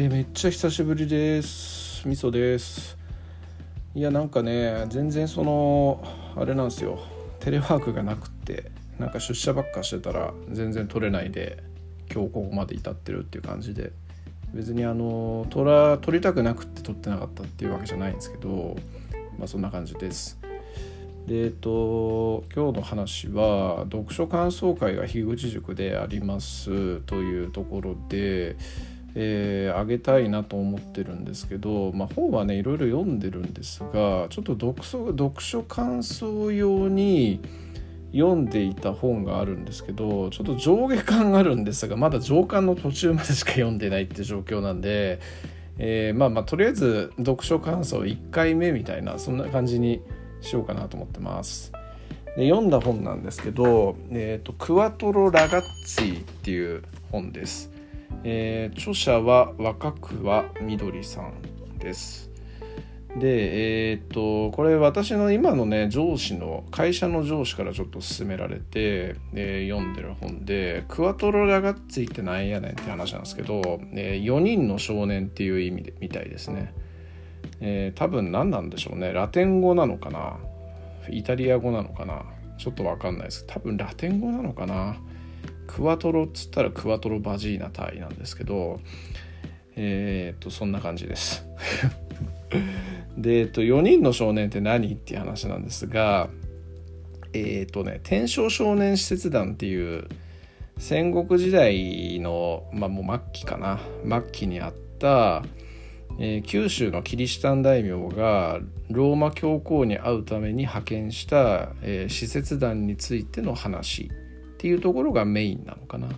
えー、めっちゃ久しぶりです。みそです。いやなんかね全然そのあれなんですよ。テレワークがなくってなんか出社ばっかしてたら全然取れないで今日ここまで至ってるっていう感じで。別にあの取ら取りたくなくって取ってなかったっていうわけじゃないんですけどまあそんな感じです。でえっと今日の話は読書感想会が樋口塾でありますというところでえー、あげたいなと思ってるんですけど、まあ、本はねいろいろ読んでるんですがちょっと読書読書感想用に読んでいた本があるんですけどちょっと上下感があるんですがまだ上巻の途中までしか読んでないって状況なんで、えー、まあまあとりあえず読書感想1回目みたいなそんな感じにしようかなと思ってます。で読んだ本なんですけど「えーと、クワトロ・ラガッツィ」っていう本です。えー、著者は若桑みどりさんです。で、えー、っとこれ私の今のね上司の会社の上司からちょっと勧められて、えー、読んでる本で「クワトロラガッツィってなんやねん」って話なんですけど、え、4人の少年っていう意味でみたいですね。え、多分何なんでしょうね。ラテン語なのかな？イタリア語なのかな？ちょっと分かんないです。多分ラテン語なのかな？クワトロっつったらクワトロバジーナタイなんですけどえー、っとそんな感じです。で、えっと、4人の少年って何っていう話なんですがえー、っとね天正少年使節団っていう戦国時代の、まあ、もう末期かな。末期にあった、えー、九州のキリシタン大名がローマ教皇に会うために派遣した、えー、使節団についての話。っていうところがメインなのかな。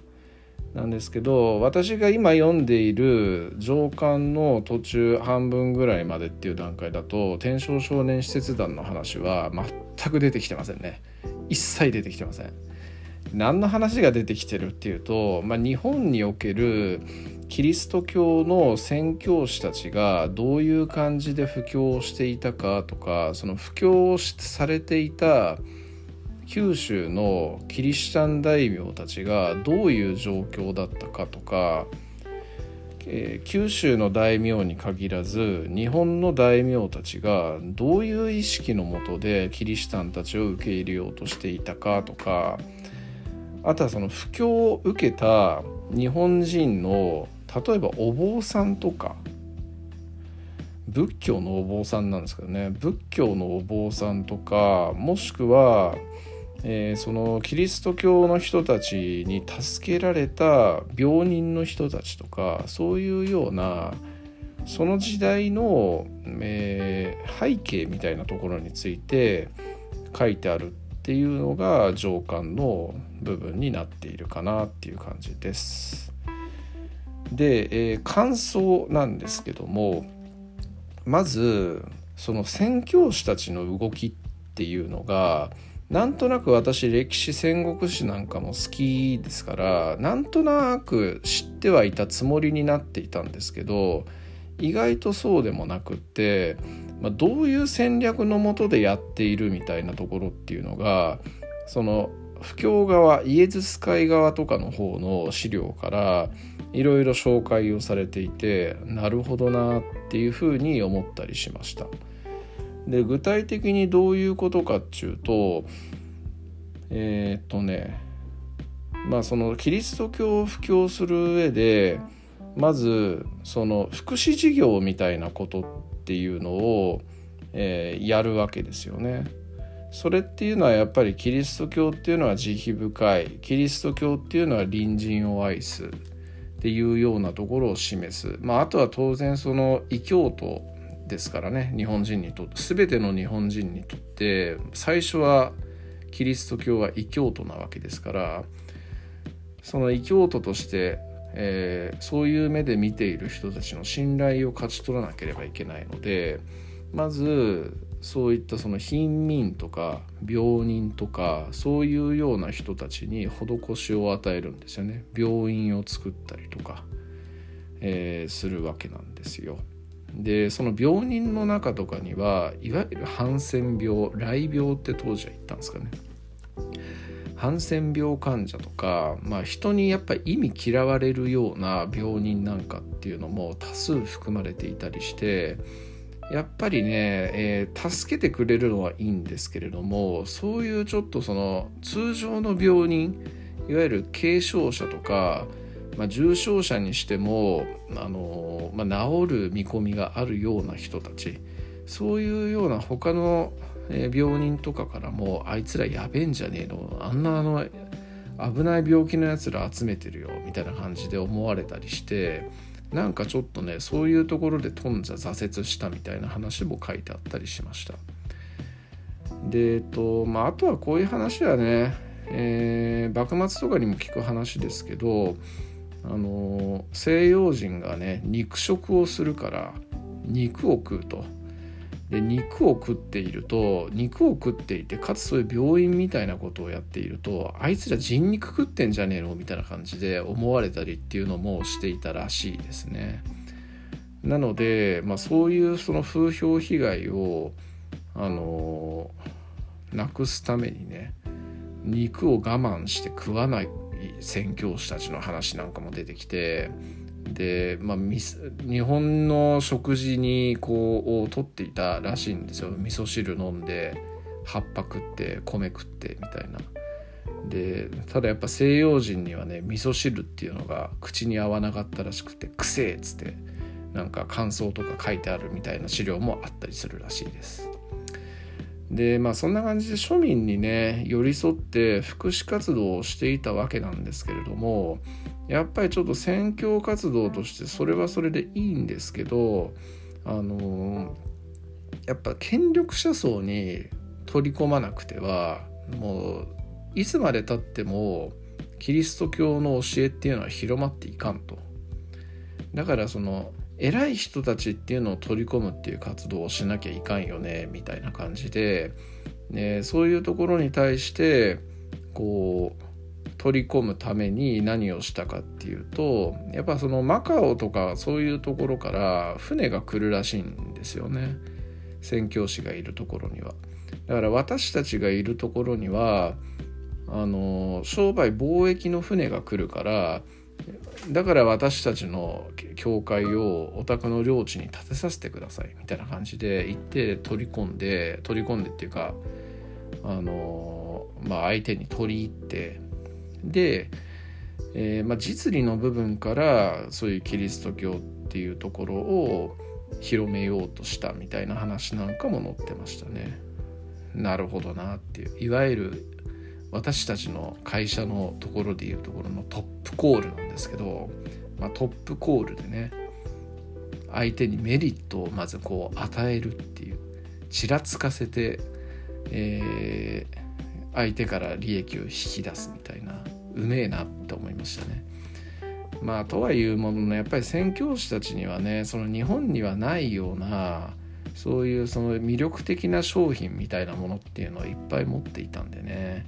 なんですけど私が今読んでいる上巻の途中半分ぐらいまでっていう段階だと天正少年使節団の話は全く出てきてませんね一切出てきてません何の話が出てきてるっていうと、まあ、日本におけるキリスト教の宣教師たちがどういう感じで布教していたかとかその布教されていた九州のキリシタン大名たちがどういう状況だったかとか、えー、九州の大名に限らず日本の大名たちがどういう意識のもとでキリシタンたちを受け入れようとしていたかとかあとはその布教を受けた日本人の例えばお坊さんとか仏教のお坊さんなんですけどね仏教のお坊さんとかもしくはえー、そのキリスト教の人たちに助けられた病人の人たちとかそういうようなその時代の、えー、背景みたいなところについて書いてあるっていうのが上巻の部分になっているかなっていう感じです。で、えー、感想なんですけどもまずその宣教師たちの動きっていうのがなんとなく私歴史戦国史なんかも好きですからなんとなく知ってはいたつもりになっていたんですけど意外とそうでもなくって、まあ、どういう戦略のもとでやっているみたいなところっていうのがその布教側イエズス会側とかの方の資料からいろいろ紹介をされていてなるほどなっていうふうに思ったりしました。で具体的にどういうことかっていうとえー、っとねまあそのキリスト教を布教する上でまずその福祉事業みたいなことっていうのを、えー、やるわけですよね。それっていうのはやっぱりキリスト教っていうのは慈悲深いキリスト教っていうのは隣人を愛すっていうようなところを示す、まあ、あとは当然その異教徒ですからね日本人にとって全ての日本人にとって最初はキリスト教は異教徒なわけですからその異教徒として、えー、そういう目で見ている人たちの信頼を勝ち取らなければいけないのでまずそういったその貧民とか病人とかそういうような人たちに施しを与えるんですよね病院を作ったりとか、えー、するわけなんですよ。でその病人の中とかにはいわゆるハンセン病雷病って当時は言ったんですかね。ハンセン病患者とか、まあ、人にやっぱり意味嫌われるような病人なんかっていうのも多数含まれていたりしてやっぱりね、えー、助けてくれるのはいいんですけれどもそういうちょっとその通常の病人いわゆる軽症者とか、まあ、重症者にしてもあの、まあ、治る見込みがあるような人たちそういうような他の病人とかからもあいつらやべえんじゃねえのあんなあの危ない病気のやつら集めてるよみたいな感じで思われたりしてなんかちょっとねそういうところで頓挫挫折したみたいな話も書いてあったりしました。でえっとまああとはこういう話はね、えー、幕末とかにも聞く話ですけどあの西洋人がね肉食をするから肉を食うとで肉を食っていると肉を食っていてかつそういう病院みたいなことをやっているとあいつら人肉食ってんじゃねえのみたいな感じで思われたりっていうのもしていたらしいですね。なので、まあ、そういうその風評被害をあのなくすためにね肉を我慢して食わない宣教師たちの話なんかも出てきてで、まあ、日本の食事にこうを取っていたらしいんですよ味噌汁飲んで葉っぱ食って米食ってみたいな。でただやっぱ西洋人にはね味噌汁っていうのが口に合わなかったらしくて「くせえ」っつってなんか感想とか書いてあるみたいな資料もあったりするらしいです。でまあそんな感じで庶民にね寄り添って福祉活動をしていたわけなんですけれどもやっぱりちょっと宣教活動としてそれはそれでいいんですけどあのやっぱ権力者層に取り込まなくてはもういつまでたってもキリスト教の教えっていうのは広まっていかんと。だからその偉い人たちっていうのを取り込むっていう活動をしなきゃいかんよねみたいな感じで、ね、そういうところに対してこう取り込むために何をしたかっていうとやっぱそのマカオとかそういうところから船が来るらしいんですよね宣教師がいるところには。だから私たちがいるところにはあの商売貿易の船が来るからだから私たちの教会をお宅の領地に建てさせてくださいみたいな感じで行って取り込んで取り込んでっていうかあのまあ相手に取り入ってで、えー、まあ、実利の部分からそういうキリスト教っていうところを広めようとしたみたいな話なんかも載ってましたね。なるほどなっていういわゆる私たちの会社のところでいうところのトップコールなんですけど、まあ、トップコールでね相手にメリットをまずこう与えるっていうちらつかせて、えー、相手から利益を引き出すみたいなうめえなって思いましたね。まあとはいうもののやっぱり宣教師たちにはねその日本にはないようなそういうその魅力的な商品みたいなものっていうのをいっぱい持っていたんでね、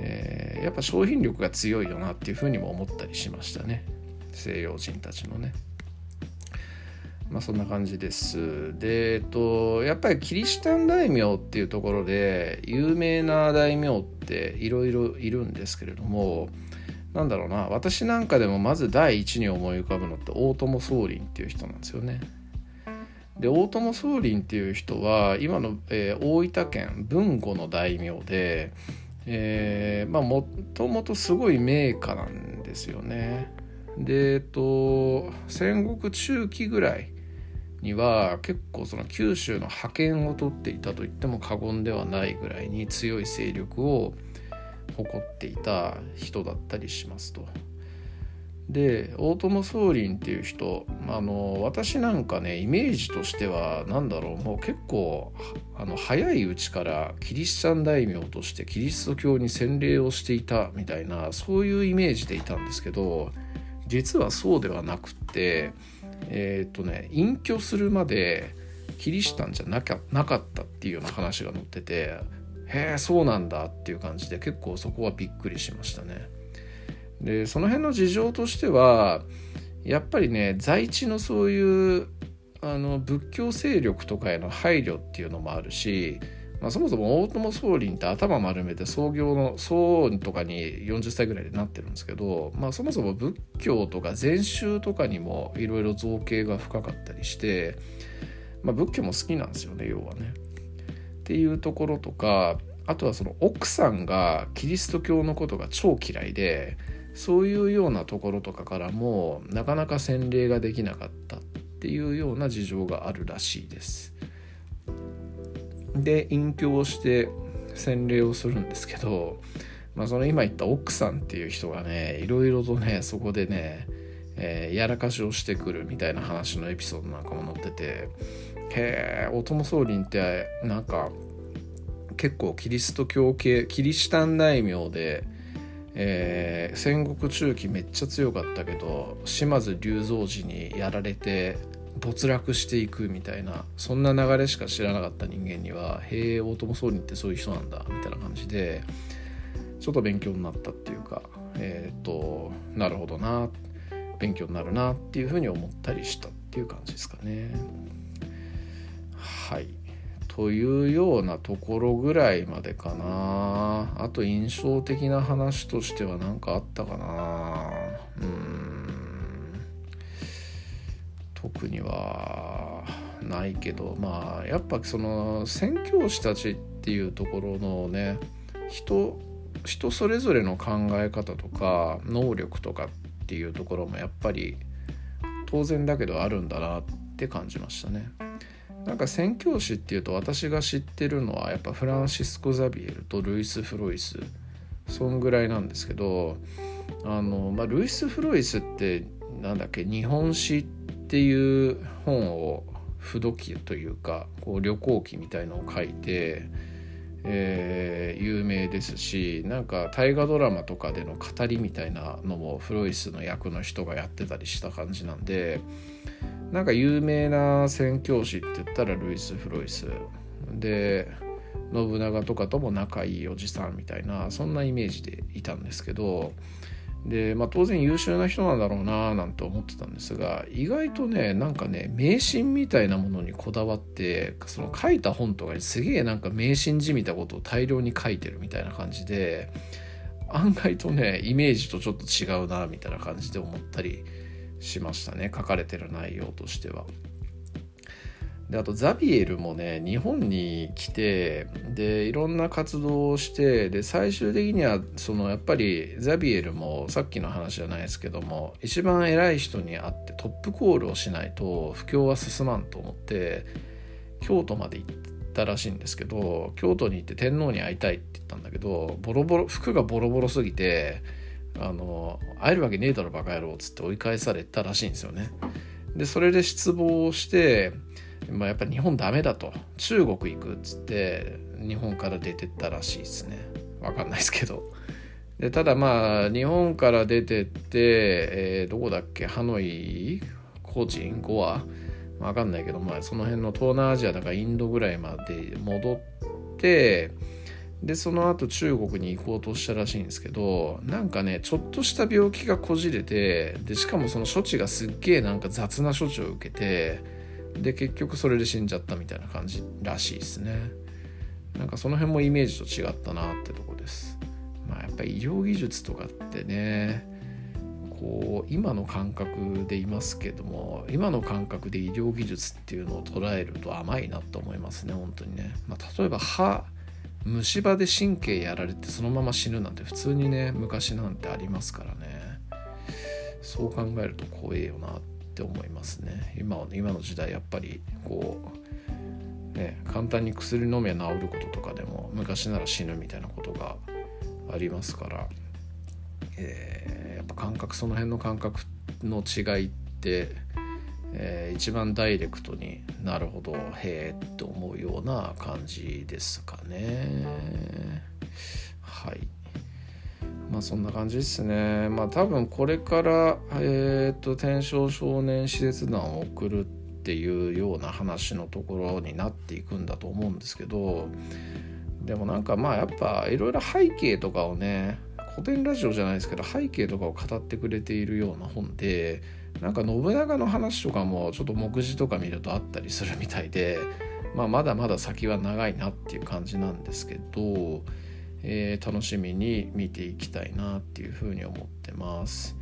えー、やっぱ商品力が強いよなっていうふうにも思ったりしましたね西洋人たちのね。まあそんな感じです。で、えっと、やっぱりキリシタン大名っていうところで有名な大名っていろいろいるんですけれども、なんだろうな、私なんかでもまず第一に思い浮かぶのって大友宗麟っていう人なんですよね。で大友宗麟っていう人は今の、えー、大分県豊後の大名で、え、まあもともとすごい名家なんですよね。でえっと戦国中期ぐらいには結構その九州の覇権を取っていたと言っても過言ではないぐらいに強い勢力を誇っていた人だったりしますと。で大友宗麟っていう人あの私なんかねイメージとしては何だろうもう結構あの早いうちからキリシタン大名としてキリスト教に洗礼をしていたみたいなそういうイメージでいたんですけど実はそうではなくってえっ、とね隠居するまでキリシタンじゃなかなかったっていうような話が載っててへえそうなんだっていう感じで結構そこはびっくりしましたね。でその辺の事情としてはやっぱりね在地のそういうあの仏教勢力とかへの配慮っていうのもあるしまあ、そもそも大友宗麟って頭丸めて創業の僧とかに40歳ぐらいでなってるんですけど、まあ、そもそも仏教とか禅宗とかにもいろいろ造形が深かったりして、まあ、仏教も好きなんですよね要はね。っていうところとかあとはその奥さんがキリスト教のことが超嫌いでそういうようなところとかからもなかなか洗礼ができなかったっていうような事情があるらしいです。で隠居をして洗礼をするんですけど、まあ、その今言った奥さんっていう人がねいろいろとねそこでね、えー、やらかしをしてくるみたいな話のエピソードなんかも載っててへえ大友宗麟ってなんか結構キリスト教系キリシタン大名で、えー、戦国中期めっちゃ強かったけど島津龍造寺にやられて没落していくみたいなそんな流れしか知らなかった人間には「へえ大友宗麟ってそういう人なんだ」みたいな感じでちょっと勉強になったっていうかえっ、となるほどな勉強になるなっていうふうに思ったりしたっていう感じですかね。はいというようなところぐらいまでかな。あと印象的な話としては何かあったかな。うん。特にはないけどまあやっぱその宣教師たちっていうところのね人人それぞれの考え方とか能力とかっていうところもやっぱり当然だけどあるんだなって感じましたね。なんか宣教師っていうと私が知ってるのはやっぱフランシスコ・ザビエルとルイス・フロイスそんぐらいなんですけどあの、まあ、ルイス・フロイスってなんだっけ日本史っていう本を不読記というかこう旅行記みたいのを書いて、えー、有名ですしなんか大河ドラマとかでの語りみたいなのもフロイスの役の人がやってたりした感じなんでなんか有名な宣教師って言ったらルイス・フロイス。で信長とかとも仲いいおじさんみたいなそんなイメージでいたんですけどで、まあ、当然優秀な人なんだろうななんて思ってたんですが意外とねなんかね迷信みたいなものにこだわってその書いた本とかにすげえなんか迷信じみたことを大量に書いてるみたいな感じで案外とねイメージとちょっと違うなみたいな感じで思ったりしましたね書かれてる内容としては。であとザビエルもね日本に来てでいろんな活動をしてで最終的にはそのやっぱりザビエルもさっきの話じゃないですけども一番偉い人に会ってトップコールをしないと布教は進まんと思って京都まで行ったらしいんですけど京都に行って天皇に会いたいって言ったんだけどボロボロ服がボロボロすぎてあの会えるわけねえだろバカ野郎っつって追い返されたらしいんですよね。でそれで失望してまあ、やっぱ日本ダメだと。中国行くっつって日本から出てったらしいですね。分かんないですけど。でただまあ日本から出てって、えー、どこだっけ？ハノイ？コチンゴア？分かんないけど、まあ、その辺の東南アジアだからインドぐらいまで戻ってでその後中国に行こうとしたらしいんですけどなんかねちょっとした病気がこじれてでしかもその処置がすっげえなんか雑な処置を受けてで結局それで死んじゃったみたいな感じらしいですね。なんかその辺もイメージと違ったなってとこです。まあやっぱり医療技術とかってねこう今の感覚でいますけども今の感覚で医療技術っていうのを捉えると甘いなと思いますね本当にね、まあ、例えば歯虫歯で神経やられてそのまま死ぬなんて普通にね昔なんてありますからね。そう考えると怖えよなってって思いますね今は今の時代やっぱりこうね簡単に薬飲めば治ることとかでも昔なら死ぬみたいなことがありますから、えー、やっぱ感覚その辺の感覚の違いって、えー、一番ダイレクトになるほどへえって思うような感じですかねはい。まあそんな感じですね。まあ多分これから、えっ、ー、と、天正少年施設団を送るっていうような話のところになっていくんだと思うんですけど、でもなんかまあやっぱいろいろ背景とかをね、古典ラジオじゃないですけど背景とかを語ってくれているような本でなんか信長の話とかもちょっと目次とか見るとあったりするみたいでまあ、まだまだ先は長いなっていう感じなんですけど、えー、楽しみに見ていきたいなっていうふうに思ってます。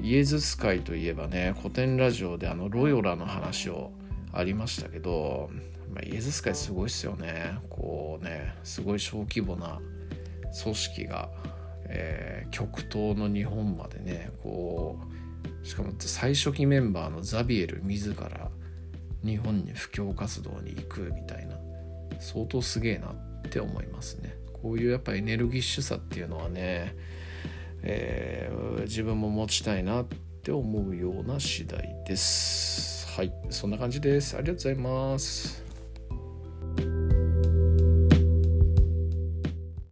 イエズス会といえばね古典ラジオであのロヨラの話をありましたけど、まあ、イエズス会すごいっすよねこうねすごい小規模な組織が、えー、極東の日本までねこうしかも最初期メンバーのザビエル自ら日本に布教活動に行くみたいな相当すげえなって思いますねこういうやっぱエネルギッシュさっていうのはねえー、自分も持ちたいなって思うような次第です。はい、そんな感じです。ありがとうございます。